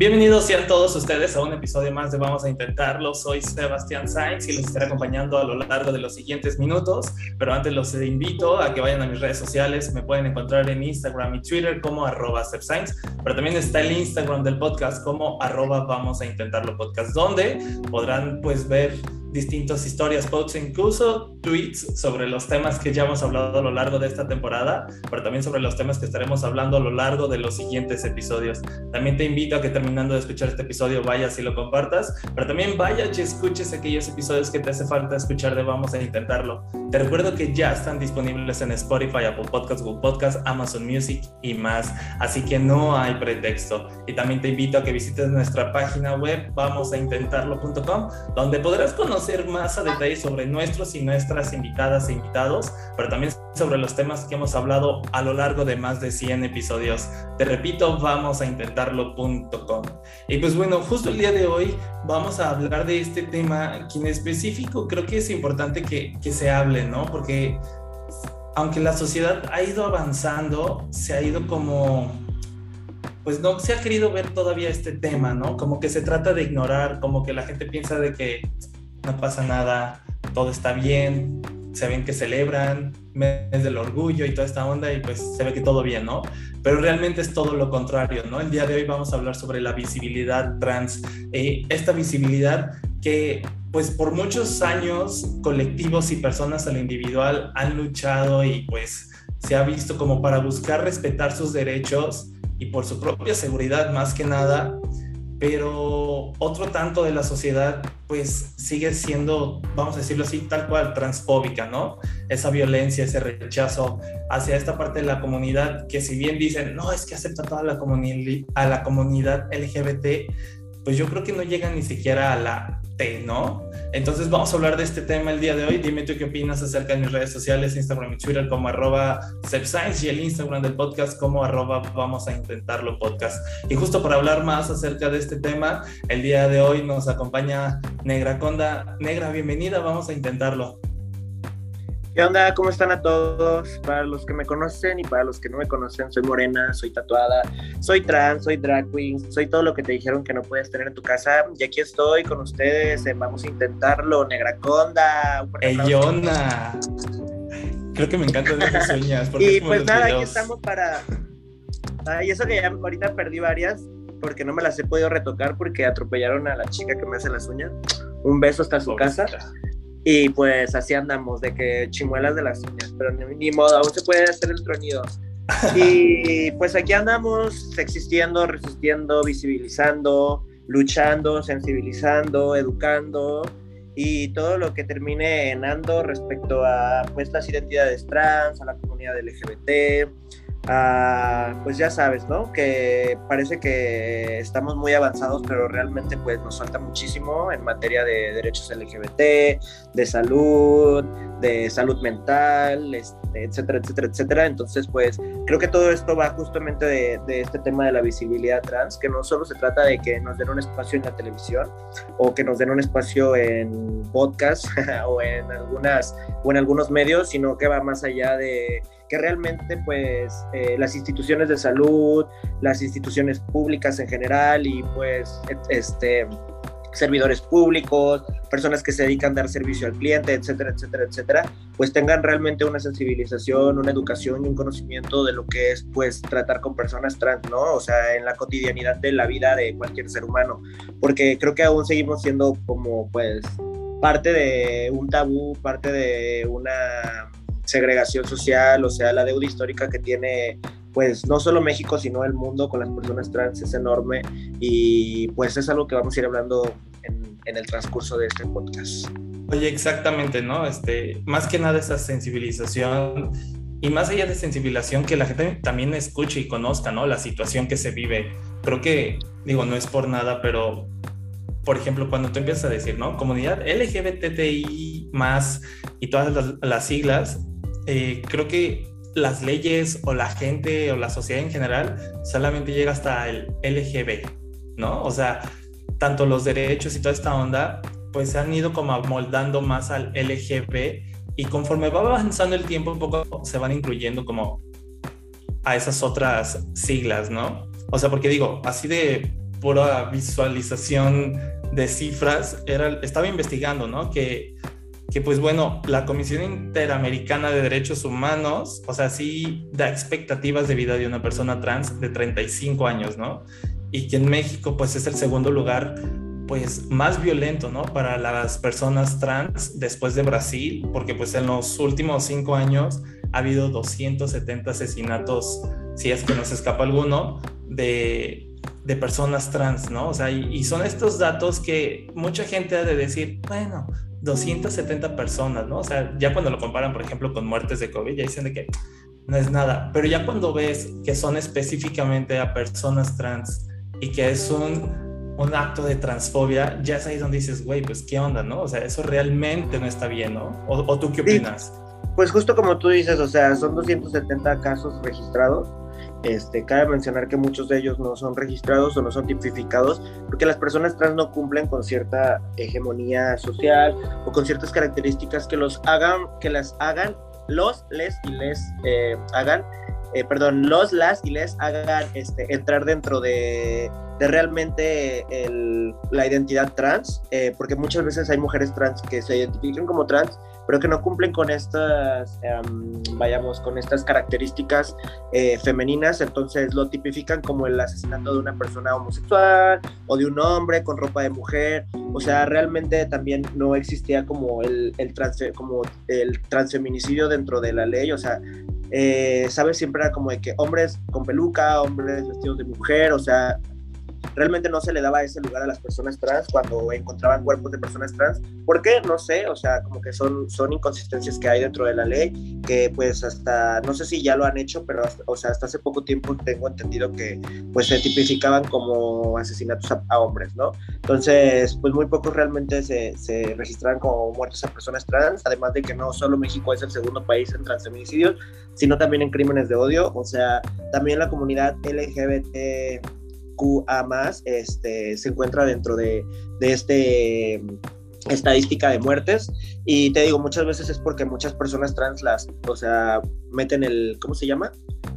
Bienvenidos sean todos ustedes a un episodio más de Vamos a Intentarlo. Soy Sebastián Sainz y les estaré acompañando a lo largo de los siguientes minutos. Pero antes los invito a que vayan a mis redes sociales. Me pueden encontrar en Instagram y Twitter como arroba. Pero también está el Instagram del podcast como arroba Vamos a Intentarlo Podcast, donde podrán pues ver distintas historias, posts incluso tweets sobre los temas que ya hemos hablado a lo largo de esta temporada, pero también sobre los temas que estaremos hablando a lo largo de los siguientes episodios. También te invito a que terminando de escuchar este episodio vayas y lo compartas, pero también vayas y escuches aquellos episodios que te hace falta escuchar de Vamos a Intentarlo. Te recuerdo que ya están disponibles en Spotify, Apple Podcasts, Google Podcasts, Amazon Music y más, así que no hay pretexto. Y también te invito a que visites nuestra página web vamosaintentarlo.com, donde podrás conocer conocer más a detalle sobre nuestros y nuestras invitadas e invitados, pero también sobre los temas que hemos hablado a lo largo de más de 100 episodios. Te repito, vamos a intentarlo.com. Y pues bueno, justo el día de hoy vamos a hablar de este tema que en específico creo que es importante que, que se hable, ¿no? Porque aunque la sociedad ha ido avanzando, se ha ido como pues no se ha querido ver todavía este tema, ¿no? Como que se trata de ignorar, como que la gente piensa de que no pasa nada, todo está bien, se ven que celebran, mes del orgullo y toda esta onda y pues se ve que todo bien, ¿no? Pero realmente es todo lo contrario, ¿no? El día de hoy vamos a hablar sobre la visibilidad trans, eh, esta visibilidad que pues por muchos años colectivos y personas a lo individual han luchado y pues se ha visto como para buscar respetar sus derechos y por su propia seguridad más que nada, pero otro tanto de la sociedad pues sigue siendo, vamos a decirlo así, tal cual, transfóbica, ¿no? Esa violencia, ese rechazo hacia esta parte de la comunidad que si bien dicen, no, es que acepta toda la, a la comunidad LGBT, pues yo creo que no llegan ni siquiera a la T, ¿no? Entonces vamos a hablar de este tema el día de hoy. Dime tú qué opinas acerca de mis redes sociales, Instagram y Twitter como arroba y el Instagram del podcast como arroba vamos a intentarlo podcast. Y justo para hablar más acerca de este tema, el día de hoy nos acompaña Negra Conda. Negra, bienvenida, vamos a intentarlo. ¿Qué onda? ¿Cómo están a todos? Para los que me conocen y para los que no me conocen, soy morena, soy tatuada, soy trans, soy drag queen, soy todo lo que te dijeron que no puedes tener en tu casa. Y aquí estoy con ustedes, vamos a intentarlo, Negraconda. Yona! Creo que me encantan esas sueñas. y pues nada, aquí estamos para... y eso que ya ahorita perdí varias, porque no me las he podido retocar porque atropellaron a la chica que me hace las uñas. Un beso hasta su casa. Y pues así andamos, de que chimuelas de las uñas, pero ni, modo, aún se puede hacer el tronido. Y pues aquí andamos existiendo, resistiendo, visibilizando, luchando, sensibilizando, educando y todo lo que termine en ando respecto a pues las identidades trans, a la comunidad LGBT, pues ya sabes, ¿no? Que parece que estamos muy avanzados, pero realmente pues nos falta muchísimo en materia de derechos LGBT, de salud, de salud mental, este, etcétera, etcétera, etcétera. Entonces, pues creo que todo esto va justamente de, este tema de la visibilidad trans, que no solo se trata de que nos den un espacio en la televisión o que nos den un espacio en podcast o en algunas o en algunos medios, sino que va más allá de que realmente pues eh, las instituciones de salud, las instituciones públicas en general y pues este servidores públicos, personas que se dedican a dar servicio al cliente, etcétera, etcétera, etcétera, pues tengan realmente una sensibilización, una educación y un conocimiento de lo que es pues tratar con personas trans, ¿no? O sea, en la cotidianidad de la vida de cualquier ser humano, porque creo que aún seguimos siendo como pues parte de un tabú, parte de una segregación social, o sea, la deuda histórica que tiene pues no solo México, sino el mundo con las personas trans es enorme y pues es algo que vamos a ir hablando en, en el transcurso de este podcast. Oye, exactamente, ¿no? Este, más que nada esa sensibilización y más allá de sensibilización, que la gente también escuche y conozca, ¿no? La situación que se vive. Creo que, digo, no es por nada, pero, por ejemplo, cuando tú empiezas a decir, ¿no? Comunidad LGBTI más y todas las, siglas, eh, creo que las leyes o la gente o la sociedad en general solamente llega hasta el LGB, ¿no? O sea, tanto los derechos y toda esta onda, pues se han ido como amoldando más al LGB y conforme va avanzando el tiempo, un poco se van incluyendo como a esas otras siglas, ¿no? O sea, porque digo, así de pura visualización de cifras, era, estaba investigando, ¿no? Que, que pues bueno, la Comisión Interamericana de Derechos Humanos, o sea, sí da expectativas de vida de una persona trans de 35 años, ¿no? Y que en México pues es el segundo lugar pues más violento, ¿no? Para las personas trans después de Brasil, porque pues en los últimos cinco años ha habido 270 asesinatos, si es que nos escapa alguno, de, de personas trans, ¿no? O sea, y, son estos datos que mucha gente ha de decir, bueno, 270 personas, ¿no? O sea, ya cuando lo comparan, por ejemplo, con muertes de COVID, ya dicen de que no es nada, pero ya cuando ves que son específicamente a personas trans y que es un un acto de transfobia, ya es ahí donde dices, güey, pues qué onda, ¿no? O sea, eso realmente no está bien, ¿no? ¿O, tú qué opinas? pues justo como tú dices, o sea, son 270 casos registrados. Este, cabe mencionar que muchos de ellos no son registrados o no son tipificados porque las personas trans no cumplen con cierta hegemonía social o con ciertas características que los hagan, que las hagan, los, les y les eh, hagan, eh, perdón, los, las y les hagan este, entrar dentro de realmente la identidad trans, eh, porque muchas veces hay mujeres trans que se identifican como trans, pero que no cumplen con estas, em, vayamos, con estas características eh, femeninas, entonces lo tipifican como el asesinato de una persona homosexual o de un hombre con ropa de mujer, o sea, realmente también no existía como el, el, como el transfeminicidio dentro de la ley, o sea, eh, ¿sabes? Siempre era como de que hombres con peluca, hombres vestidos de mujer, o sea, realmente no se le daba ese lugar a las personas trans cuando encontraban cuerpos de personas trans. ¿Por qué? No sé, o sea, como que son, son inconsistencias que hay dentro de la ley, que pues hasta, no sé si ya lo han hecho, pero o sea, hasta hace poco tiempo tengo entendido que pues se tipificaban como asesinatos a, hombres, ¿no? Entonces, pues muy pocos realmente se, se registraban como muertos a personas trans, además de que no solo México es el segundo país en transfeminicidios, sino también en crímenes de odio, o sea, también la comunidad LGBT a más este, se encuentra dentro de, de este estadística de muertes. Y te digo muchas veces es porque muchas personas trans las o sea meten el cómo se llama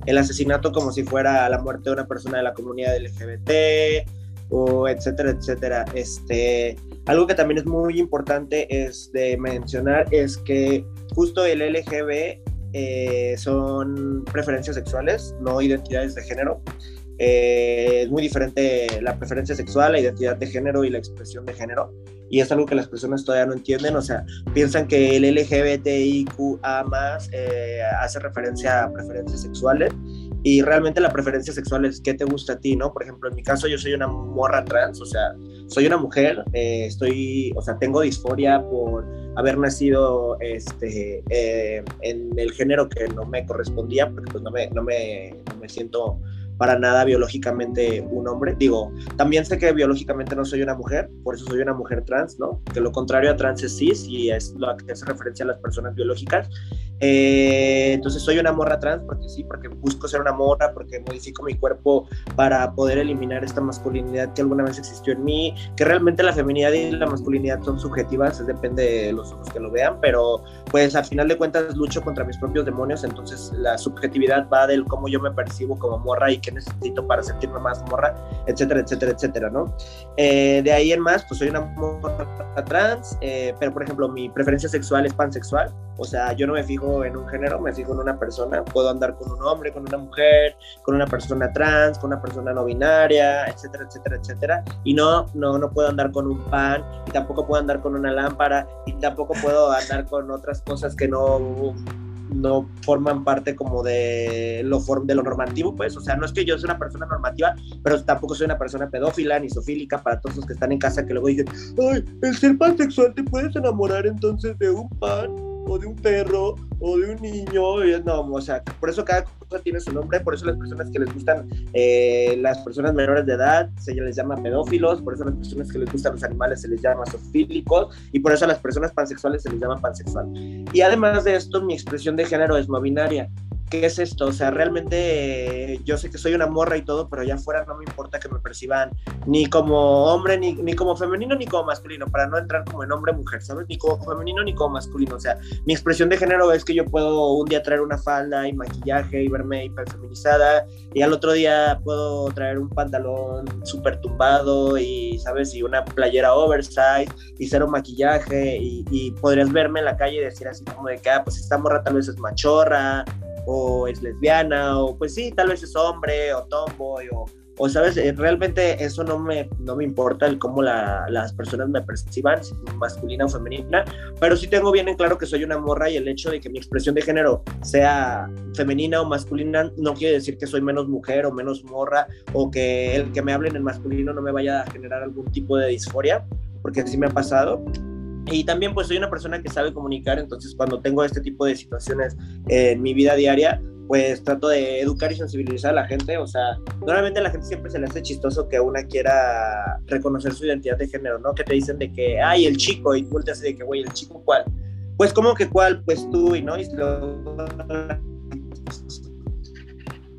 el asesinato como si fuera la muerte de una persona de la comunidad LGBT o etcétera etcétera. Este algo que también es muy importante es de mencionar es que justo el LGB eh, son preferencias sexuales no identidades de género eh, es muy diferente la preferencia sexual, la identidad de género y la expresión de género. Y es algo que las personas todavía no entienden. O sea, piensan que el LGBTIQA eh, hace referencia a preferencias sexuales. Y realmente la preferencia sexual es qué te gusta a ti, ¿no? Por ejemplo, en mi caso yo soy una morra trans, o sea, soy una mujer, eh, estoy, o sea, tengo disforia por haber nacido este, en el género que no me correspondía, porque pues no me, no me, no me siento para nada biológicamente un hombre. Digo, también sé que biológicamente no soy una mujer, por eso soy una mujer trans, ¿no? Que lo contrario a trans es cis y es lo que hace referencia a las personas biológicas. Eh, entonces soy una morra trans porque sí, porque busco ser una morra, porque modifico mi cuerpo para poder eliminar esta masculinidad que alguna vez existió en mí, que realmente la feminidad y la masculinidad son subjetivas, depende de los ojos que lo vean, pero pues al final de cuentas lucho contra mis propios demonios, entonces la subjetividad va del cómo yo me percibo como morra y qué necesito para sentirme más morra, etcétera, etcétera, etcétera, ¿no? Eh, de ahí en más, pues soy una morra trans, eh, pero por ejemplo mi preferencia sexual es pansexual, o sea, yo no me fijo en un género, me fijo en una persona. Puedo andar con un hombre, con una mujer, con una persona trans, con una persona no binaria, etcétera, etcétera, etcétera. Y no, no, no puedo andar con un pan, y tampoco puedo andar con una lámpara, y tampoco puedo andar con otras cosas que no no forman parte como de lo, de lo normativo, pues, o sea, no es que yo sea una persona normativa, pero tampoco soy una persona pedófila ni sofílica para todos los que están en casa que luego dicen, ay, el ser pansexual te puedes enamorar entonces de un pan o de un perro o de un niño. Y no, o sea, por eso cada cosa tiene su nombre, por eso las personas que les gustan eh, las personas menores de edad se les llama pedófilos, por eso las personas que les gustan los animales se les llama zoofílicos y por eso a las personas pansexuales se les llama pansexual. Y además de esto, mi expresión de género es no binaria. ¿Qué es esto? O sea, realmente yo sé que soy una morra y todo, pero allá afuera no me importa que me perciban ni como hombre, ni, ni como femenino, ni como masculino, para no entrar como en hombre-mujer, ¿sabes? Ni como femenino, ni como masculino. O sea, mi expresión de género es que yo puedo un día traer una falda y maquillaje y verme hiper feminizada, y al otro día puedo traer un pantalón súper tumbado y, ¿sabes? Y una playera oversize y cero maquillaje, y, y podrías verme en la calle y decir así como de que, ah, pues esta morra tal vez es machorra, o es lesbiana, o pues sí, tal vez es hombre, o tomboy, o, o sabes, eh, realmente eso no me, no me importa el cómo las personas me perciban, masculina o femenina, pero sí tengo bien en claro que soy una morra y el hecho de que mi expresión de género sea femenina o masculina no quiere decir que soy menos mujer o menos morra, o que el que me hablen en masculino no me vaya a generar algún tipo de disforia, porque así me ha pasado. Y también pues soy una persona que sabe comunicar, entonces cuando tengo este tipo de situaciones en mi vida diaria, pues trato de educar y sensibilizar a la gente. O sea, normalmente a la gente siempre se le hace chistoso que una quiera reconocer su identidad de género, ¿no? Que te dicen de que, ay, el chico, y tú te haces de que, güey, ¿el chico cuál? Pues, ¿cómo que cuál? Pues tú, y no, y lo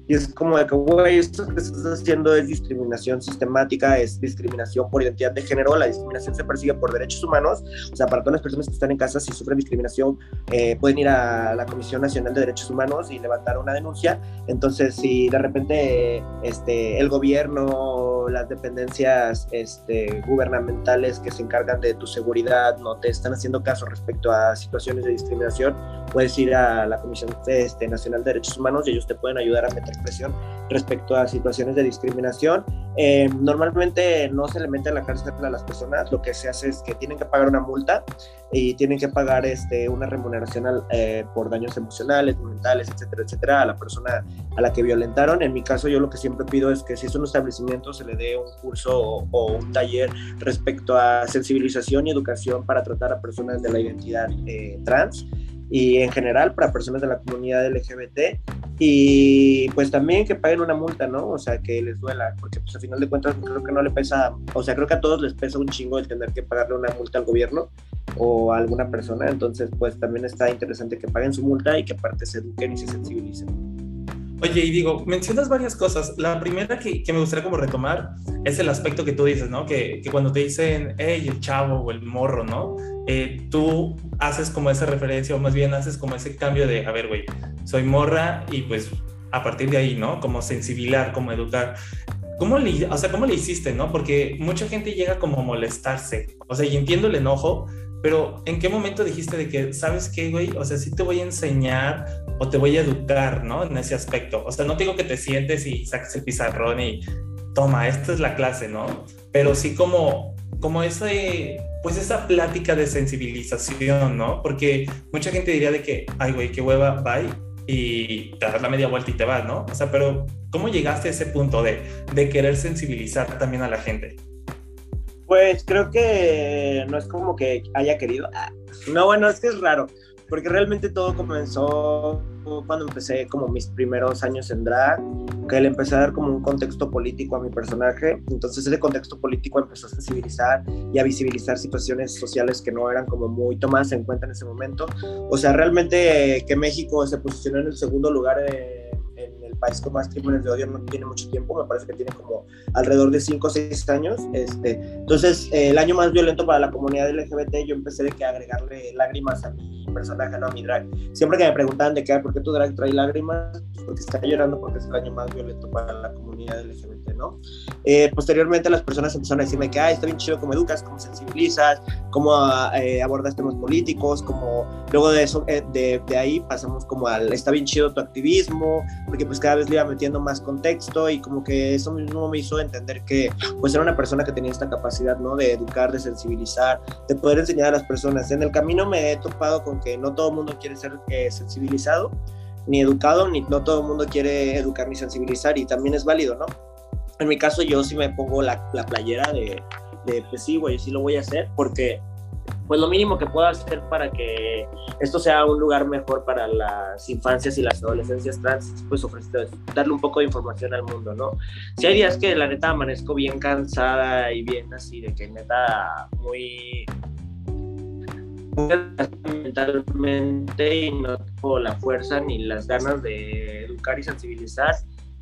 y es como de que, güey, esto que estás haciendo es discriminación sistemática, es discriminación por identidad de género, la discriminación se persigue por derechos humanos, o sea, para todas las personas que están en casa, si sufren discriminación, eh, pueden ir a la Comisión Nacional de Derechos Humanos y levantar una denuncia. Entonces, si de repente este, el gobierno, las dependencias este, gubernamentales que se encargan de tu seguridad no te están haciendo caso respecto a situaciones de discriminación, puedes ir a la Comisión este, Nacional de Derechos Humanos y ellos te pueden ayudar a meter expresión respecto a situaciones de discriminación. Eh, normalmente no se le mete a la cárcel a las personas, lo que se hace es que tienen que pagar una multa y tienen que pagar este, una remuneración eh, por daños emocionales, mentales, etcétera, etcétera, a la persona a la que violentaron. En mi caso, yo lo que siempre pido es que si es un establecimiento, se le dé un curso o, un taller respecto a sensibilización y educación para tratar a personas de la identidad eh, trans y en general para personas de la comunidad LGBT y pues también que paguen una multa, ¿no? O sea, que les duela, porque pues a final de cuentas creo que no le pesa, o sea, creo que a todos les pesa un chingo el tener que pagarle una multa al gobierno o a alguna persona, entonces pues también está interesante que paguen su multa y que aparte se eduquen y se sensibilicen. Oye, y digo, mencionas varias cosas. La primera que, que, me gustaría como retomar es el aspecto que tú dices, ¿no? Que, que cuando te dicen, hey, el chavo o el morro, ¿no? Eh, tú haces como esa referencia o más bien haces como ese cambio de, a ver, güey, soy morra y pues a partir de ahí, ¿no? Como sensibilar, como educar. ¿Cómo le, o sea, ¿cómo le hiciste, no? Porque mucha gente llega como a molestarse. O sea, y entiendo el enojo, pero ¿en qué momento dijiste de que, ¿sabes qué, güey? O sea, sí te voy a enseñar o te voy a educar, ¿no? En ese aspecto. O sea, no digo que te sientes y saques el pizarrón y toma, esta es la clase, ¿no? Pero sí como, como ese, pues esa plática de sensibilización, ¿no? Porque mucha gente diría de que, ay, güey, qué hueva, bye, y te das la media vuelta y te vas, ¿no? O sea, pero ¿cómo llegaste a ese punto de, de querer sensibilizar también a la gente? Pues creo que no es como que haya querido. No, bueno, es que es raro porque realmente todo comenzó cuando empecé como mis primeros años en drag, que le empecé a dar como un contexto político a mi personaje, entonces ese contexto político empezó a sensibilizar y a visibilizar situaciones sociales que no eran como muy tomadas en cuenta en ese momento. O sea, realmente que México se posicionó en el segundo lugar de país con más crímenes de odio no tiene mucho tiempo, me parece que tiene como alrededor de 5 o 6 años. Este, entonces, eh, el año más violento para la comunidad LGBT, yo empecé de que agregarle lágrimas a mi personaje, no a mi drag. Siempre que me preguntaban de qué, ¿por qué tu drag trae lágrimas? Porque está llorando porque es el año más violento para la comunidad LGBT, ¿no? Eh, posteriormente las personas empezaron a decirme que, ah, está bien chido cómo educas, cómo sensibilizas, cómo eh, abordas temas políticos, como luego de eso, de, de ahí pasamos como al, está bien chido tu activismo, porque pues cada vez le iba metiendo más contexto y como que eso mismo me hizo entender que pues era una persona que tenía esta capacidad, ¿no? De educar, de sensibilizar, de poder enseñar a las personas. En el camino me he topado con que no todo el mundo quiere ser eh, sensibilizado, ni educado, ni no todo el mundo quiere educar ni sensibilizar y también es válido, ¿no? En mi caso yo sí me pongo la, la playera de, de pues sí, güey, sí lo voy a hacer porque pues lo mínimo que puedo hacer para que esto sea un lugar mejor para las infancias y las adolescencias trans, pues ofrecer, darle un poco de información al mundo, ¿no? Si hay días que la neta amanezco bien cansada y bien así, de que neta muy mentalmente y no tengo la fuerza ni las ganas de educar y sensibilizar,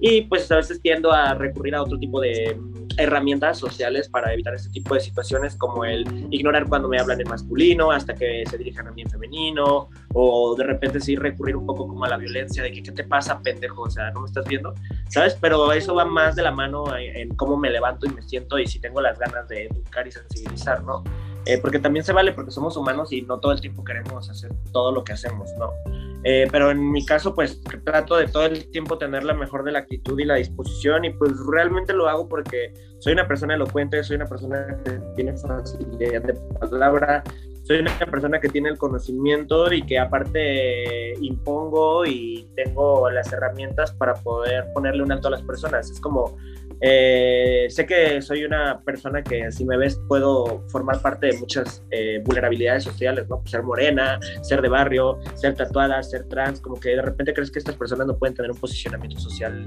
y pues a veces tiendo a recurrir a otro tipo de herramientas sociales para evitar este tipo de situaciones como el ignorar cuando me hablan en masculino hasta que se dirijan a mí en femenino o de repente sí recurrir un poco como a la violencia de que qué te pasa pendejo, o sea, no me estás viendo, ¿sabes? Pero eso va más de la mano en, cómo me levanto y me siento y si tengo las ganas de educar y sensibilizar, ¿no? Eh, porque también se vale porque somos humanos y no todo el tiempo queremos hacer todo lo que hacemos, ¿no? Eh, pero en mi caso, pues trato de todo el tiempo tener la mejor de la actitud y la disposición y pues realmente lo hago porque soy una persona elocuente, soy una persona que tiene facilidad de palabra, soy una persona que tiene el conocimiento y que aparte impongo y tengo las herramientas para poder ponerle un alto a las personas. Es como eh, sé que soy una persona que si me ves puedo formar parte de muchas eh, vulnerabilidades sociales, ¿no? ser morena, ser de barrio, ser tatuada, ser trans, como que de repente crees que estas personas no pueden tener un posicionamiento social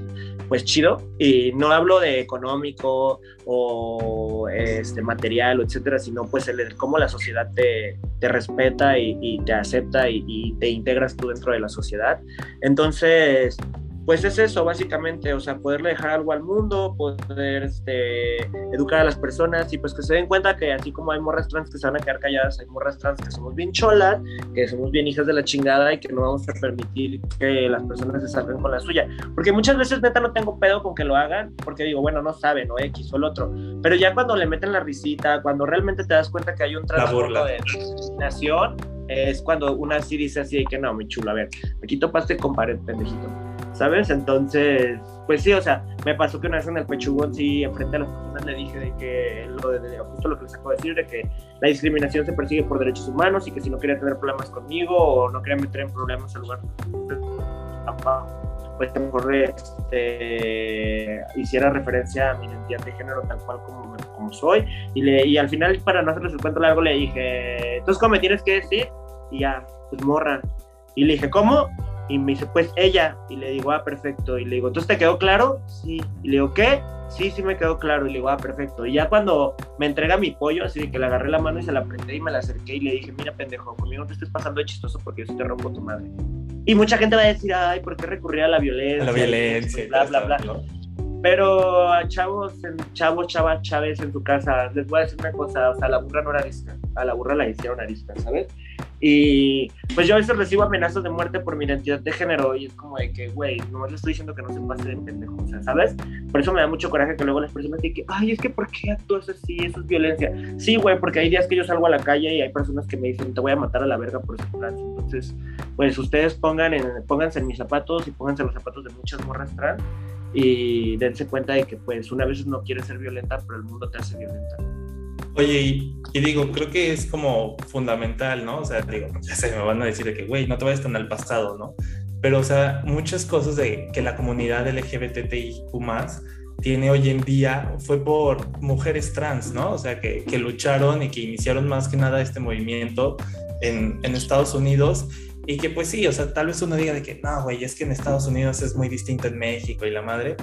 pues chido y no hablo de económico o este material, etcétera, sino pues el cómo la sociedad te, te respeta y, te acepta y, y te integras tú dentro de la sociedad. Entonces, pues es eso, básicamente, o sea, poderle dejar algo al mundo, poder este, educar a las personas y pues que se den cuenta que así como hay morras trans que se van a quedar calladas, hay morras trans que somos bien cholas, que somos bien hijas de la chingada y que no vamos a permitir que las personas se salgan con la suya. Porque muchas veces neta no tengo pedo con que lo hagan, porque digo, bueno, no saben, o X o el otro. Pero ya cuando le meten la risita, cuando realmente te das cuenta que hay un trastorno de discriminación, es cuando una sí dice así de que no, mi chulo, a ver, aquí topaste con pared, pendejito ¿sabes? Entonces, pues sí, o sea, me pasó que una vez en el pechugón, sí, enfrente a las personas le dije de que, lo de, justo lo que les acabo de decir, de que la discriminación se persigue por derechos humanos y que si no quería tener problemas conmigo o no quería meter en problemas al lugar, pues mejor este, hiciera referencia a mi identidad de género tal cual como, soy. Y, le, y al final, para no hacerles el cuento largo, le dije, entonces, ¿cómo me tienes que decir? Y ya, pues morra. Y le dije, ¿cómo? Y me dice, pues ella. Y le digo, ah, perfecto. Y le digo, ¿entonces te quedó claro? Sí. Y le digo, ¿qué? Sí, sí me quedó claro. Y le digo, ah, perfecto. Y ya cuando me entrega mi pollo, así de que le agarré la mano y se la prendé y me la acerqué y le dije, mira, pendejo, conmigo no te estés pasando de chistoso porque yo sí te rompo tu madre. Y mucha gente va a decir, ay, ¿por qué recurrir a la violencia? A la violencia. Bla, bla, bla. Pero a chavos, chavos, chavas, chaves en tu casa, les voy a decir una cosa, o sea, a la burra no era arista, a la burra la hicieron arista, ¿sabes? Y pues yo a veces recibo amenazas de muerte por mi identidad de género y es como de que, güey, no le estoy diciendo que no se pase de pendejo, o sea, ¿sabes? Por eso me da mucho coraje que luego las personas digan ay, es que ¿por qué actúas así? Eso es violencia. Sí, güey, porque hay días que yo salgo a la calle y hay personas que me dicen, te voy a matar a la verga por ese plan. Entonces, pues ustedes pongan en, pónganse en mis zapatos y pónganse en los zapatos de muchas morras trans y dense cuenta de que pues una vez no quiere ser violenta, pero el mundo te hace violenta. Oye, y, digo, creo que es como fundamental, ¿no? O sea, digo, ya se me van a decir de que, güey, no te vayas tan al pasado, ¿no? Pero, o sea, muchas cosas de que la comunidad LGBTIQ tiene hoy en día fue por mujeres trans, ¿no? O sea, que, que lucharon y que iniciaron más que nada este movimiento en, en Estados Unidos y que pues sí, o sea, tal vez uno diga de que no, güey, es que en Estados Unidos es muy distinto en México y la madre,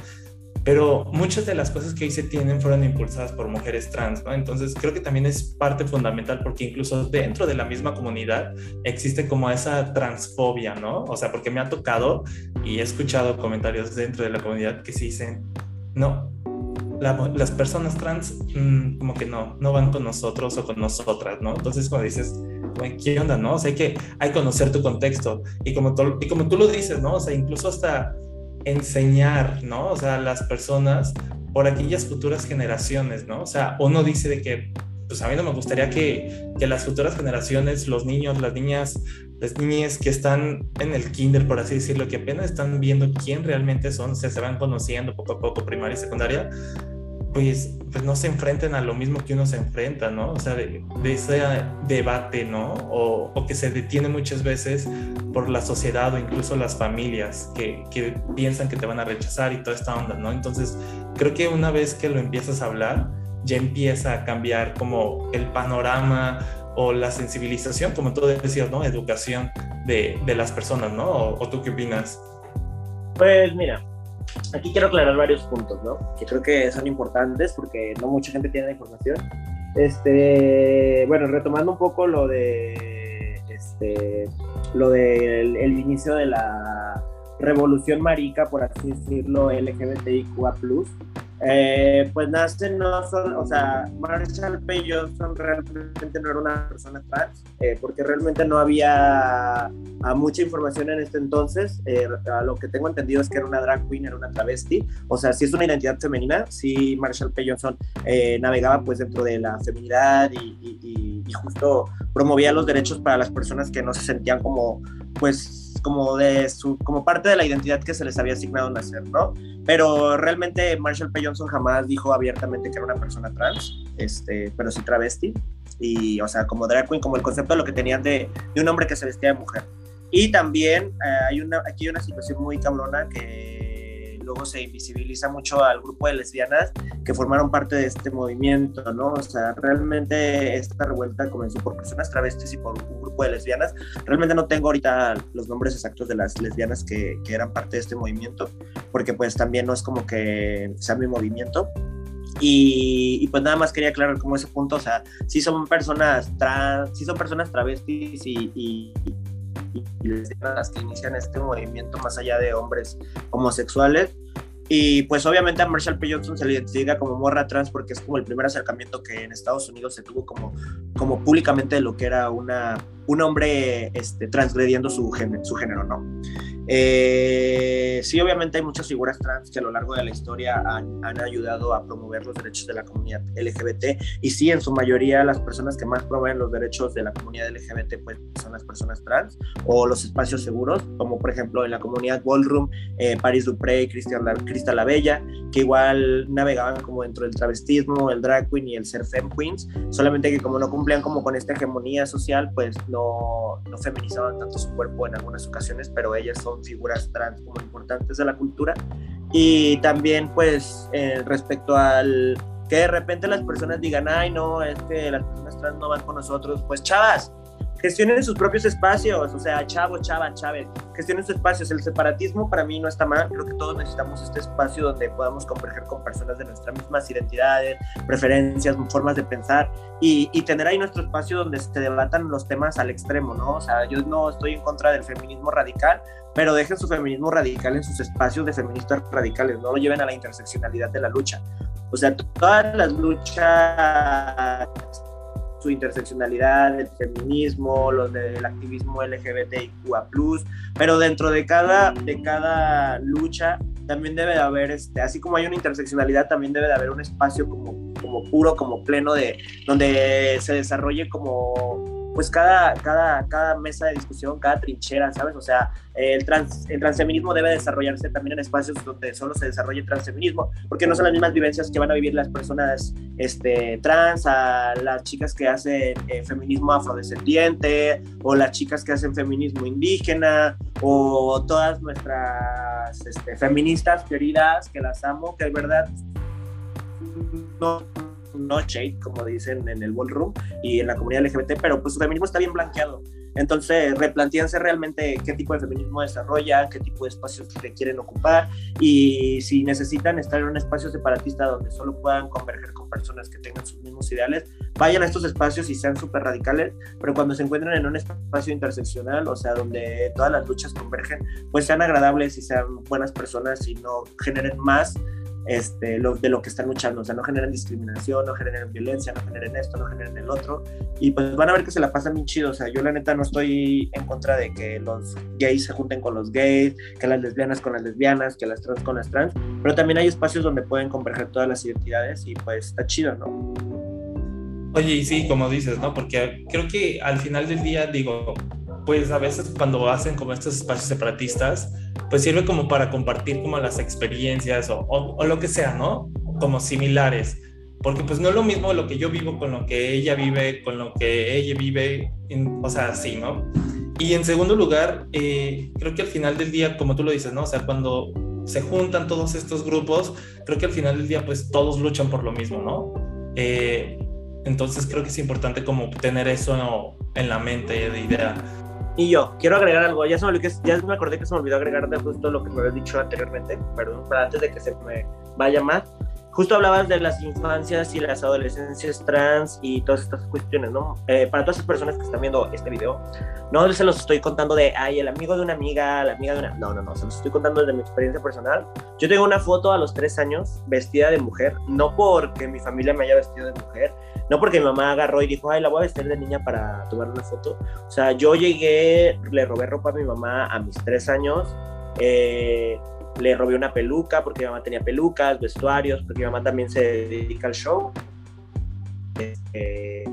pero muchas de las cosas que hoy se tienen fueron impulsadas por mujeres trans, ¿no? Entonces creo que también es parte fundamental porque incluso dentro de la misma comunidad existe como esa transfobia, ¿no? O sea, porque me ha tocado y he escuchado comentarios dentro de la comunidad que se dicen, no, las personas trans mm, como que no, no van con nosotros o con nosotras, ¿no? Entonces cuando dices, ¿qué onda, no? O sea, hay que, hay conocer tu contexto y como, y como tú lo dices, ¿no? O sea, incluso hasta enseñar, ¿no? O sea, las personas por aquellas futuras generaciones, ¿no? O sea, uno dice de que, pues a mí no me gustaría que, que las futuras generaciones, los niños, las niñas, las niñas que están en el kinder, por así decirlo, que apenas están viendo quién realmente son, se van conociendo poco a poco, primaria y secundaria, pues, pues no se enfrenten a lo mismo que uno se enfrenta, ¿no? O sea, de, ese debate, ¿no? O, o, que se detiene muchas veces por la sociedad o incluso las familias que, que, piensan que te van a rechazar y toda esta onda, ¿no? Entonces, creo que una vez que lo empiezas a hablar, ya empieza a cambiar como el panorama o la sensibilización, como tú decías, ¿no? Educación de, de las personas, ¿no? ¿O, tú qué opinas? Pues mira, aquí quiero aclarar varios puntos, ¿no? Que creo que son importantes porque no mucha gente tiene la información. Este, bueno, retomando un poco lo de, este, lo del el inicio de la revolución marica, por así decirlo, LGBTIQA+, eh, pues nace, no son, o sea, Marshall P. Johnson realmente no era una persona trans, eh, porque realmente no había mucha información en este entonces. Eh, a lo que tengo entendido es que era una drag queen, era una travesti, o sea, si es una identidad femenina, si Marshall P. Johnson navegaba pues dentro de la feminidad y, y justo promovía los derechos para las personas que no se sentían como, pues, como de su, como parte de la identidad que se les había asignado nacer, ¿no? Pero realmente Marshall P. Johnson jamás dijo abiertamente que era una persona trans, este, pero sí travesti. Y, o sea, como drag queen, como el concepto de lo que tenían de, de un hombre que se vestía de mujer. Y también eh, hay una, aquí hay una situación muy cabrona que luego se invisibiliza mucho al grupo de lesbianas que formaron parte de este movimiento, ¿no? O sea, realmente esta revuelta comenzó por personas travestis y por un grupo de lesbianas. Realmente no tengo ahorita los nombres exactos de las lesbianas que, que eran parte de este movimiento, porque pues también no es como que sea mi movimiento, y, y, pues nada más quería aclarar como ese punto, o sea, sí son personas trans, sí son personas travestis y, y, y las que inician este movimiento más allá de hombres homosexuales. Y pues obviamente a Marshall P. Johnson se le identifica como morra trans porque es como el primer acercamiento que en Estados Unidos se tuvo como, como públicamente de lo que era una, un hombre este, transgrediendo su, género, su género, ¿no? Eh, sí, obviamente hay muchas figuras trans que a lo largo de la historia han, han, ayudado a promover los derechos de la comunidad LGBT y sí, en su mayoría las personas que más promueven los derechos de la comunidad LGBT pues, son las personas trans o los espacios seguros, como por ejemplo en la comunidad Ballroom, eh, Paris Dupré y Cristal la Bella, que igual navegaban como dentro del travestismo, el drag queen y el ser femme queens, solamente que como no cumplían como con esta hegemonía social, pues no, no feminizaban tanto su cuerpo en algunas ocasiones, pero ellas son figuras trans como importantes de la cultura. Y también pues eh, respecto al que de repente las personas digan, ay no, es que las personas trans no van con nosotros, pues chavas, gestionen sus propios espacios, o sea, chavo, chava, chávez, gestionen sus espacios. El separatismo para mí no está mal, creo que todos necesitamos este espacio donde podamos converger con personas de nuestras mismas identidades, preferencias, formas de pensar y, y, tener ahí nuestro espacio donde se debatan los temas al extremo, ¿no? O sea, yo no estoy en contra del feminismo radical, pero dejen su feminismo radical en sus espacios de feministas radicales, no lo lleven a la interseccionalidad de la lucha. O sea, todas las luchas su interseccionalidad, el feminismo, los del activismo LGBTIQA+, pero dentro de cada, de cada lucha también debe de haber, este, así como hay una interseccionalidad, también debe de haber un espacio como, como puro, como pleno, de donde se desarrolle como pues cada, cada, cada mesa de discusión, cada trinchera, ¿sabes? O sea, el, trans, el transfeminismo debe desarrollarse también en espacios donde solo se desarrolle transfeminismo, porque no son las mismas vivencias que van a vivir las personas este, trans, a las chicas que hacen eh, feminismo afrodescendiente, o las chicas que hacen feminismo indígena, o todas nuestras este, feministas queridas, que las amo, que de verdad no no shade, como dicen en el ballroom y en la comunidad LGBT, pero pues su feminismo está bien blanqueado. Entonces, replanteanse realmente qué tipo de feminismo desarrolla, qué tipo de espacios quieren ocupar y si necesitan estar en un espacio separatista donde solo puedan converger con personas que tengan sus mismos ideales, vayan a estos espacios y sean súper radicales, pero cuando se encuentren en un espacio interseccional, o sea, donde todas las luchas convergen, pues sean agradables y sean buenas personas y no generen más este, lo, de lo que están luchando, o sea, no generen discriminación, no generen violencia, no generen esto, no generen el otro, y pues van a ver que se la pasan bien chido, o sea, yo la neta no estoy en contra de que los gays se junten con los gays, que las lesbianas con las lesbianas, que las trans con las trans, pero también hay espacios donde pueden converger todas las identidades y pues está chido, ¿no? Oye, y sí, como dices, ¿no? Porque creo que al final del día, digo, pues a veces cuando hacen como estos espacios separatistas, pues sirve como para compartir como las experiencias o, lo que sea, ¿no? Como similares. Porque pues no es lo mismo lo que yo vivo con lo que ella vive, con lo que ella vive, o sea, sí, ¿no? Y en segundo lugar, eh, creo que al final del día, como tú lo dices, ¿no? O sea, cuando se juntan todos estos grupos, creo que al final del día pues todos luchan por lo mismo, ¿no? Eh, Entonces creo que es importante como tener eso en la mente de idea. Y yo, quiero agregar algo, ya, se me, ya me acordé que se me olvidó agregar de justo lo que me habías dicho anteriormente, perdón, pero antes de que se me vaya más, justo hablabas de las infancias y las adolescencias trans y todas estas cuestiones, ¿no? Eh, para todas las personas que están viendo este video, no se los estoy contando de, ay, el amigo de una amiga, la amiga de una... No, no, no, se los estoy contando desde mi experiencia personal. Yo tengo una foto a los tres años vestida de mujer, no porque mi familia me haya vestido de mujer, no porque mi mamá agarró y dijo, ay, la voy a vestir de niña para tomar una foto. O sea, yo llegué, le robé ropa a mi mamá a mis tres años. Eh, le robé una peluca porque mi mamá tenía pelucas, vestuarios, porque mi mamá también se dedica al show. Este,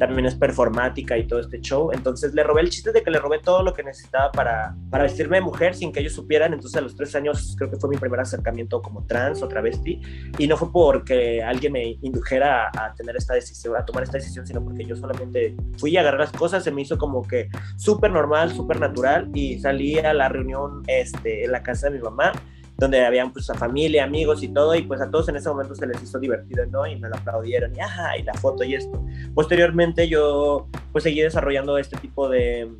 también es performática y todo este show. Entonces le robé el chiste de que le robé todo lo que necesitaba para, para vestirme de mujer sin que ellos supieran. Entonces a los tres años creo que fue mi primer acercamiento como trans o travesti. Y no fue porque alguien me indujera a, tener esta decisión, a tomar esta decisión, sino porque yo solamente fui a agarrar las cosas. Se me hizo como que súper normal, súper natural. Y salí a la reunión este, en la casa de mi mamá donde habían pues a familia, amigos y todo, y pues a todos en ese momento se les hizo divertido, ¿no? Y me lo aplaudieron, y ajá, y la foto y esto. Posteriormente yo pues seguí desarrollando este tipo de,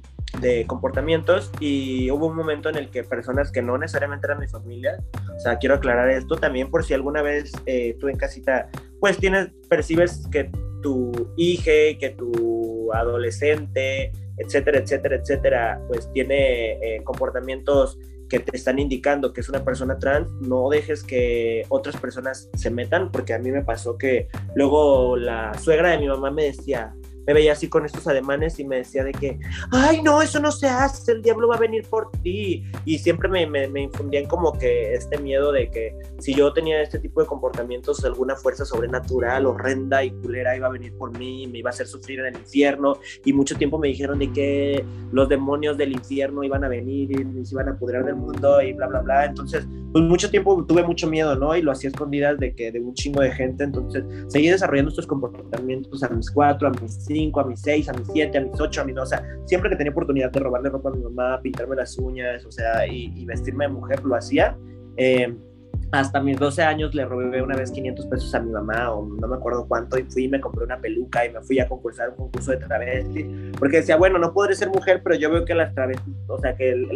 de comportamientos y hubo un momento en el que personas que no necesariamente eran mi familia, o sea, quiero aclarar esto también por si alguna vez eh, tú en casita, pues tienes, percibes que tu hija, que tu adolescente, etcétera, etcétera, etcétera, pues tiene eh, comportamientos que te están indicando que es una persona trans, no dejes que otras personas se metan, porque a mí me pasó que luego la suegra de mi mamá me decía, me veía así con estos ademanes y me decía de que, ay, no, eso no se hace, el diablo va a venir por ti. Y siempre me, me, infundían como que este miedo de que si yo tenía este tipo de comportamientos, alguna fuerza sobrenatural, horrenda y culera iba a venir por mí, me iba a hacer sufrir en el infierno. Y mucho tiempo me dijeron de que los demonios del infierno iban a venir y se iban a apoderar del mundo y bla, bla, bla. Entonces, pues mucho tiempo tuve mucho miedo, ¿no? Y lo hacía escondidas de que de un chingo de gente. Entonces, seguí desarrollando estos comportamientos a mis cuatro, a mis 5, a mis 6, a mis 7, a mis 8, a mis 2, o sea, siempre que tenía oportunidad de robarle ropa a mi mamá, pintarme las uñas, o sea, y, vestirme de mujer, lo hacía. Eh, hasta mis 12 años le robé una vez 500 pesos a mi mamá o no me acuerdo cuánto y fui y me compré una peluca y me fui a concursar un concurso de travesti porque decía, bueno, no podré ser mujer, pero yo veo que las travestis, o sea, que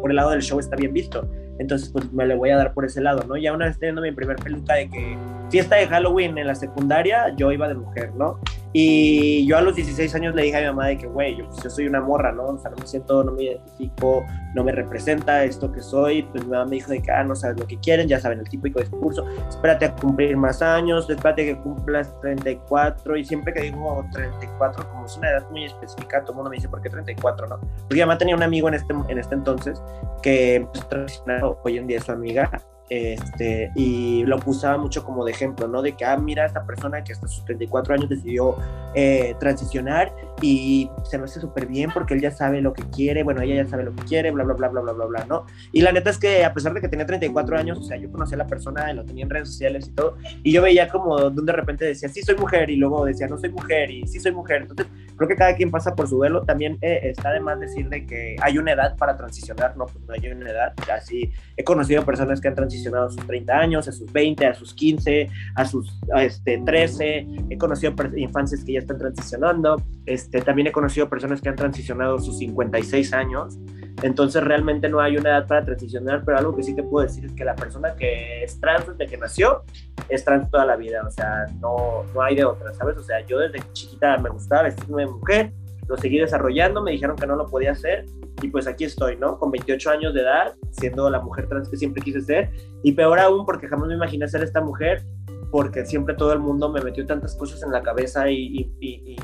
por el lado del show está bien visto. Entonces, pues me le voy a dar por ese lado, ¿no? Ya una vez teniendo mi primer peluca de que fiesta de Halloween en la secundaria, yo iba de mujer, ¿no? Y yo a los 16 años le dije a mi mamá de que, güey, yo, pues, yo, soy una morra, ¿no? O sea, no me siento, no me identifico, no me representa esto que soy. Pues mi mamá me dijo de que, ah, no sabes lo que quieren, ya saben el típico discurso, espérate a cumplir más años, espérate que cumplas 34. Y siempre que digo 34, como es una edad muy específica, todo el mundo me dice, ¿por qué 34, no? Porque mi mamá tenía un amigo en este, en este entonces que, pues, hoy en día es su amiga, este, y lo usaba mucho como de ejemplo, ¿no? De que, ah, mira, esta persona que hasta sus 34 años decidió eh, transicionar y se lo hace súper bien porque él ya sabe lo que quiere, bueno, ella ya sabe lo que quiere, bla, bla, bla, bla, bla, bla, bla, ¿no? Y la neta es que a pesar de que tenía 34 años, o sea, yo conocía a la persona, lo tenía en redes sociales y todo, y yo veía como donde de repente decía, sí soy mujer, y luego decía, no soy mujer, y sí soy mujer. Entonces, creo que cada quien pasa por su velo. También eh, está de más decir de que hay una edad para transicionar, ¿no? Pues no hay una edad. Así he conocido personas que han transicionado a sus 30 años, a sus 20, a sus 15, a sus este, 13. He conocido infancias que ya están transicionando. Este, también he conocido personas que han transicionado a sus 56 años. Entonces realmente no hay una edad para transicionar, pero algo que sí te puedo decir es que la persona que es trans desde que nació es trans toda la vida, o sea, no, no hay de otra, ¿sabes? O sea, yo desde chiquita me gustaba vestirme de mujer, lo seguí desarrollando, me dijeron que no lo podía hacer y pues aquí estoy, ¿no? Con 28 años de edad, siendo la mujer trans que siempre quise ser y peor aún porque jamás me imaginé ser esta mujer porque siempre todo el mundo me metió tantas cosas en la cabeza y, y,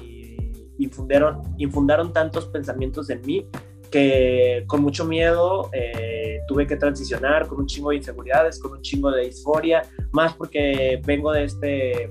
infundaron tantos pensamientos en mí que con mucho miedo eh, tuve que transicionar con un chingo de inseguridades, con un chingo de disforia, más porque vengo de este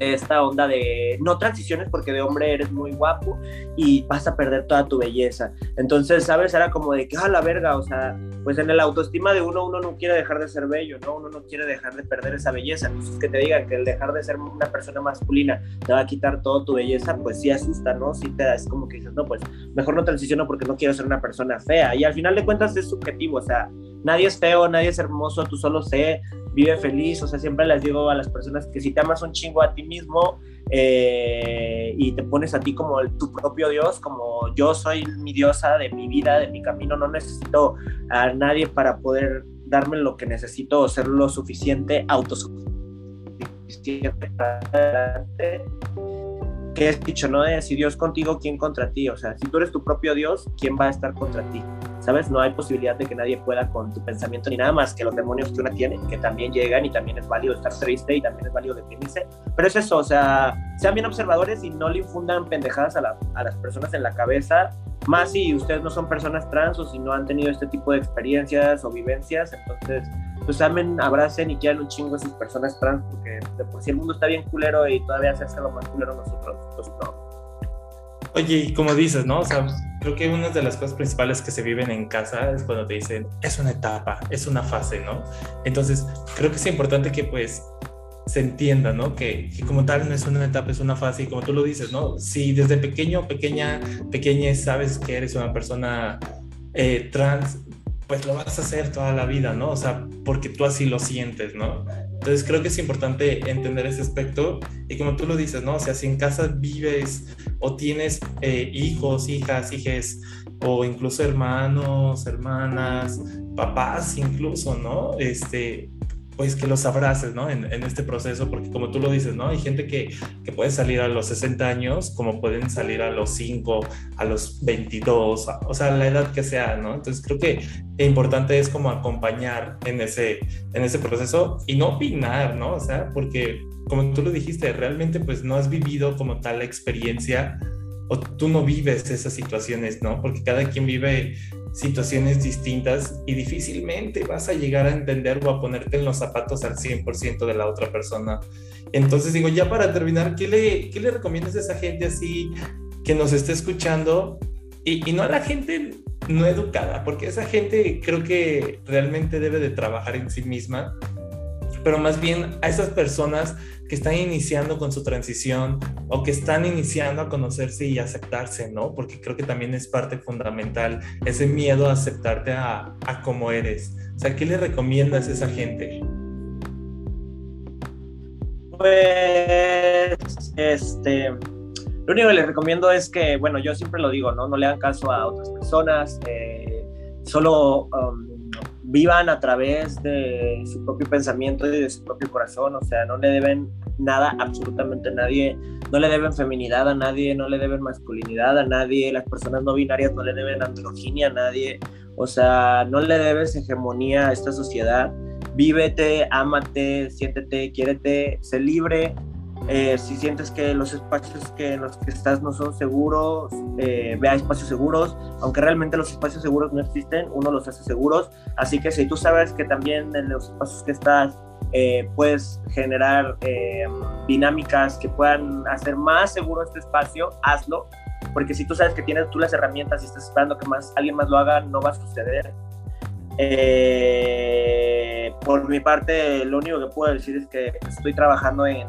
esta onda de no transiciones porque de hombre eres muy guapo y vas a perder toda tu belleza. Entonces, ¿sabes? Era como de que, ah, la verga, o sea, pues en el autoestima de uno, uno no quiere dejar de ser bello, ¿no? Uno no quiere dejar de perder esa belleza. Entonces, que te digan que el dejar de ser una persona masculina te va a quitar toda tu belleza, pues sí asusta, ¿no? Sí te da, es como que dices, no, pues mejor no transiciono porque no quiero ser una persona fea. Y al final de cuentas es subjetivo, o sea, nadie es feo, nadie es hermoso, tú solo sé vive feliz, o sea, siempre les digo a las personas que si te amas un chingo a ti mismo eh, y te pones a ti como tu propio Dios, como yo soy mi diosa de mi vida, de mi camino, no necesito a nadie para poder darme lo que necesito o ser lo suficiente, autosuficiente que es dicho, ¿no? De si Dios contigo, ¿quién contra ti? O sea, si tú eres tu propio Dios, ¿quién va a estar contra ti? ¿Sabes? No hay posibilidad de que nadie pueda con tu pensamiento ni nada más que los demonios que uno tiene, que también llegan y también es válido estar triste y también es válido deprimirse. Pero es eso, o sea, sean bien observadores y no le infundan pendejadas a, a las personas en la cabeza, más si ustedes no son personas trans o si no han tenido este tipo de experiencias o vivencias, entonces pues amen, abracen y quieran un chingo a esas personas trans, porque de por sí el mundo está bien culero y todavía se hace lo más culero nosotros, pues no. Oye, y como dices, ¿no? O sea, creo que una de las cosas principales que se viven en casa es cuando te dicen, es una etapa, es una fase, ¿no? Entonces, creo que es importante que pues se entienda, ¿no? Que, que, como tal no es una etapa, es una fase y como tú lo dices, ¿no? Si desde pequeño, pequeña, pequeña sabes que eres una persona eh, trans, pues lo vas a hacer toda la vida, ¿no? O sea, porque tú así lo sientes, ¿no? Entonces creo que es importante entender ese aspecto y como tú lo dices, ¿no? O sea, si en casa vives o tienes eh, hijos, hijas, hijes o incluso hermanos, hermanas, papás incluso, ¿no? Este, pues que los abraces, ¿no? En, este proceso, porque como tú lo dices, ¿no? Hay gente que, que, puede salir a los 60 años, como pueden salir a los 5, a los 22, o sea, la edad que sea, ¿no? Entonces creo que importante es como acompañar en ese, en ese proceso y no opinar, ¿no? O sea, porque como tú lo dijiste, realmente pues no has vivido como tal la experiencia o tú no vives esas situaciones, ¿no? Porque cada quien vive situaciones distintas y difícilmente vas a llegar a entender o a ponerte en los zapatos al 100% de la otra persona. Entonces digo, ya para terminar, ¿qué le, qué le recomiendas a esa gente así que nos esté escuchando? Y, y no a la gente no educada, porque esa gente creo que realmente debe de trabajar en sí misma, pero más bien a esas personas que están iniciando con su transición o que están iniciando a conocerse y aceptarse, ¿no? Porque creo que también es parte fundamental ese miedo a aceptarte a, a como eres. O sea, ¿qué le recomiendas a esa gente? Pues, este, lo único que les recomiendo es que, bueno, yo siempre lo digo, ¿no? No le hagan caso a otras personas, eh, solo um, vivan a través de su propio pensamiento y de su propio corazón, o sea, no le deben nada absolutamente a nadie, no le deben feminidad a nadie, no le deben masculinidad a nadie, las personas no binarias no le deben androginia a nadie, o sea, no le debes hegemonía a esta sociedad, vívete, ámate, siéntete, quiérete, sé libre, eh, si sientes que los espacios que en los que estás no son seguros, eh, vea espacios seguros, aunque realmente los espacios seguros no existen, uno los hace seguros. Así que si tú sabes que también en los espacios que estás eh, puedes generar dinámicas que puedan hacer más seguro este espacio, hazlo. Porque si tú sabes que tienes tú las herramientas y estás esperando que más, alguien más lo haga, no va a suceder. por mi parte, lo único que puedo decir es que estoy trabajando en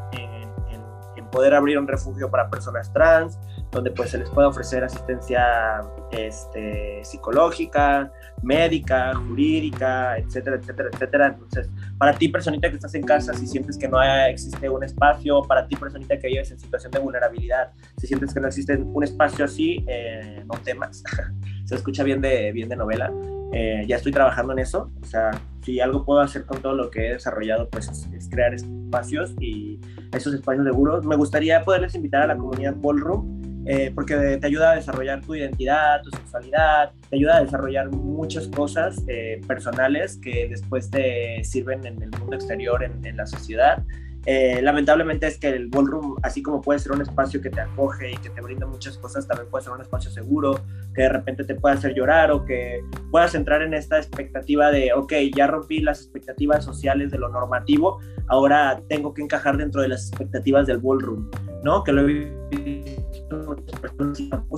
poder abrir un refugio para personas trans, donde pues se les puede ofrecer asistencia este, psicológica, médica, jurídica, etcétera, etcétera, etcétera. Entonces, para ti, personita que estás en casa, si sientes que no existe un espacio, para ti, personita que vives en situación de vulnerabilidad, si sientes que no existe un espacio así, eh, no temas. se escucha bien de, bien de novela. Eh, ya estoy trabajando en eso. O sea, si algo puedo hacer con todo lo que he desarrollado, pues es, crear espacios y esos espacios seguros. Me gustaría poderles invitar a la comunidad Ballroom. Eh, porque te ayuda a desarrollar tu identidad, tu sexualidad, te ayuda a desarrollar muchas cosas eh, personales que después te sirven en el mundo exterior, en la sociedad. Eh, lamentablemente es que el ballroom, así como puede ser un espacio que te acoge y que te brinda muchas cosas, también puede ser un espacio seguro, que de repente te pueda hacer llorar o que puedas entrar en esta expectativa de, ok, ya rompí las expectativas sociales de lo normativo, ahora tengo que encajar dentro de las expectativas del ballroom, ¿no? Que lo he visto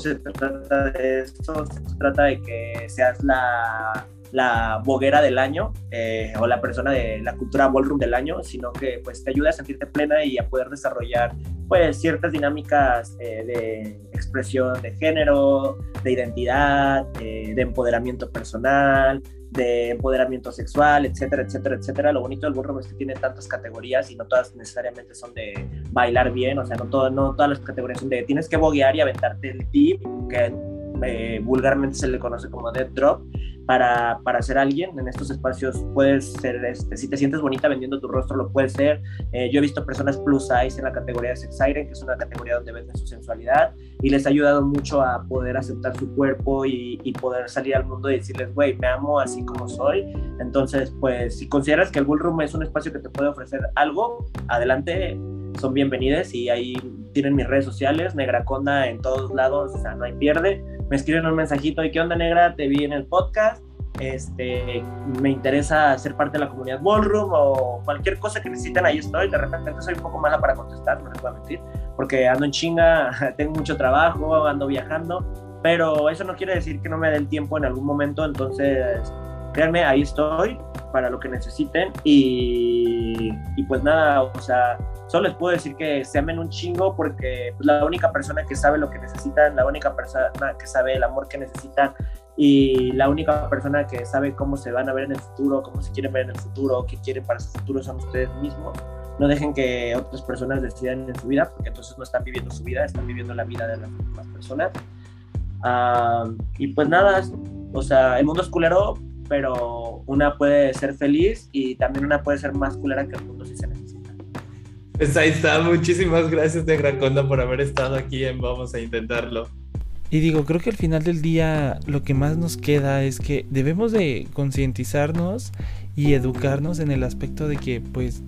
se trata de eso, se trata de que seas la la boguera del año eh, o la persona de la cultura ballroom del año, sino que pues te ayuda a sentirte plena y a poder desarrollar pues ciertas dinámicas eh, de expresión de género, de identidad, eh, de empoderamiento personal, de empoderamiento sexual, etcétera, etcétera, etcétera. Lo bonito del ballroom es que tiene tantas categorías y no todas necesariamente son de bailar bien, o sea, no, todo, no todas las categorías son de tienes que boguear y aventarte el tip, eh, vulgarmente se le conoce como dead drop, para, para ser alguien en estos espacios puedes ser, este, si te sientes bonita vendiendo tu rostro, lo puedes ser. Eh, yo he visto personas plus size en la categoría de sex siren, que es una categoría donde venden su sensualidad y les ha ayudado mucho a poder aceptar su cuerpo y, poder salir al mundo y decirles, güey, me amo así como soy. Entonces, pues si consideras que el Bullroom es un espacio que te puede ofrecer algo, adelante, son bienvenidas y ahí tienen mis redes sociales, Negra Conda en todos lados, o sea, no hay pierde. Me escriben un mensajito y qué onda Negra, te vi en el podcast, este, me interesa ser parte de la comunidad Ballroom o cualquier cosa que necesiten, ahí estoy. De repente soy un poco mala para contestar, no les voy a mentir, porque ando en chinga, tengo mucho trabajo, ando viajando, pero eso no quiere decir que no me den tiempo en algún momento, entonces créanme, ahí estoy para lo que necesiten y, y pues nada, o sea, solo les puedo decir que se amen un chingo porque pues, la única persona que sabe lo que necesitan, la única persona que sabe el amor que necesitan y la única persona que sabe cómo se van a ver en el futuro, cómo se quieren ver en el futuro, qué quieren para su futuro son ustedes mismos. No dejen que otras personas decidan en su vida, porque entonces no están viviendo su vida, están viviendo la vida de las demás personas. Uh, y pues nada, o sea, el mundo es culero, pero una puede ser feliz y también una puede ser más culera que el mundo si se necesita. Pues ahí está, muchísimas gracias de Gran Conda por haber estado aquí en Vamos a Intentarlo. Y digo, creo que al final del día lo que más nos queda es que debemos de concientizarnos y educarnos en el aspecto de que pues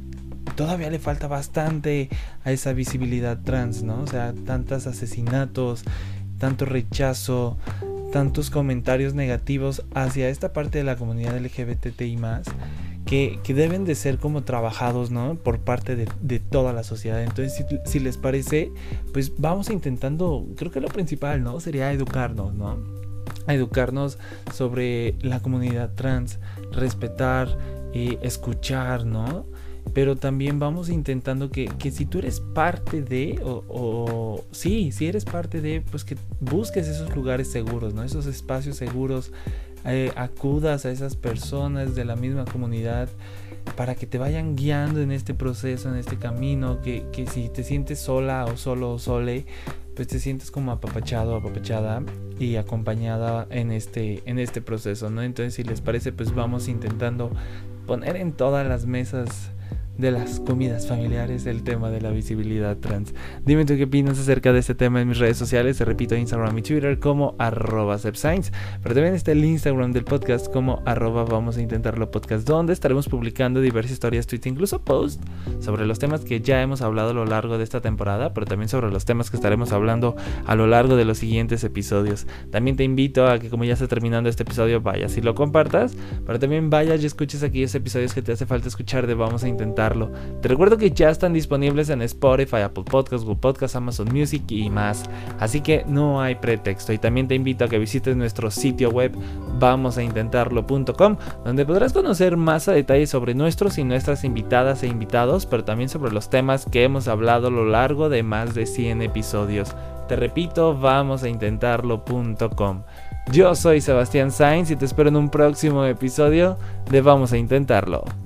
todavía le falta bastante a esa visibilidad trans, ¿no? O sea, tantos asesinatos, tanto rechazo, tantos comentarios negativos hacia esta parte de la comunidad LGBTI más que, deben de ser como trabajados, ¿no? Por parte de, toda la sociedad. Entonces, si, les parece, pues vamos intentando, creo que lo principal, ¿no? Sería educarnos, ¿no? Educarnos sobre la comunidad trans, respetar, y escuchar, ¿no? Pero también vamos intentando que, que si tú eres parte de, o, o, sí, si eres parte de, pues que busques esos lugares seguros, ¿no? Esos espacios seguros eh, acudas a esas personas de la misma comunidad para que te vayan guiando en este proceso, en este camino, que, que si te sientes sola o solo o sole, pues te sientes como apapachado, apapachada y acompañada en este, en este proceso, ¿no? Entonces si les parece, pues vamos intentando poner en todas las mesas de las comidas familiares el tema de la visibilidad trans. Dime tú qué opinas acerca de este tema en mis redes sociales. Te repito, Instagram y Twitter como arroba Pero también está el Instagram del podcast como arroba vamos a intentarlo podcast, donde estaremos publicando diversas historias, tweets, incluso posts sobre los temas que ya hemos hablado a lo largo de esta temporada, pero también sobre los temas que estaremos hablando a lo largo de los siguientes episodios. También te invito a que como ya está terminando este episodio, vayas y lo compartas, pero también vayas y escuches aquellos episodios que te hace falta escuchar de vamos a intentar te recuerdo que ya están disponibles en Spotify, Apple Podcasts, Google Podcasts, Amazon Music y más. Así que no hay pretexto. Y también te invito a que visites nuestro sitio web vamosaintentarlo.com, donde podrás conocer más a detalle sobre nuestros y nuestras invitadas e invitados, pero también sobre los temas que hemos hablado a lo largo de más de 100 episodios. Te repito, vamosaintentarlo.com. Yo soy Sebastián Sainz y te espero en un próximo episodio de Vamos a Intentarlo.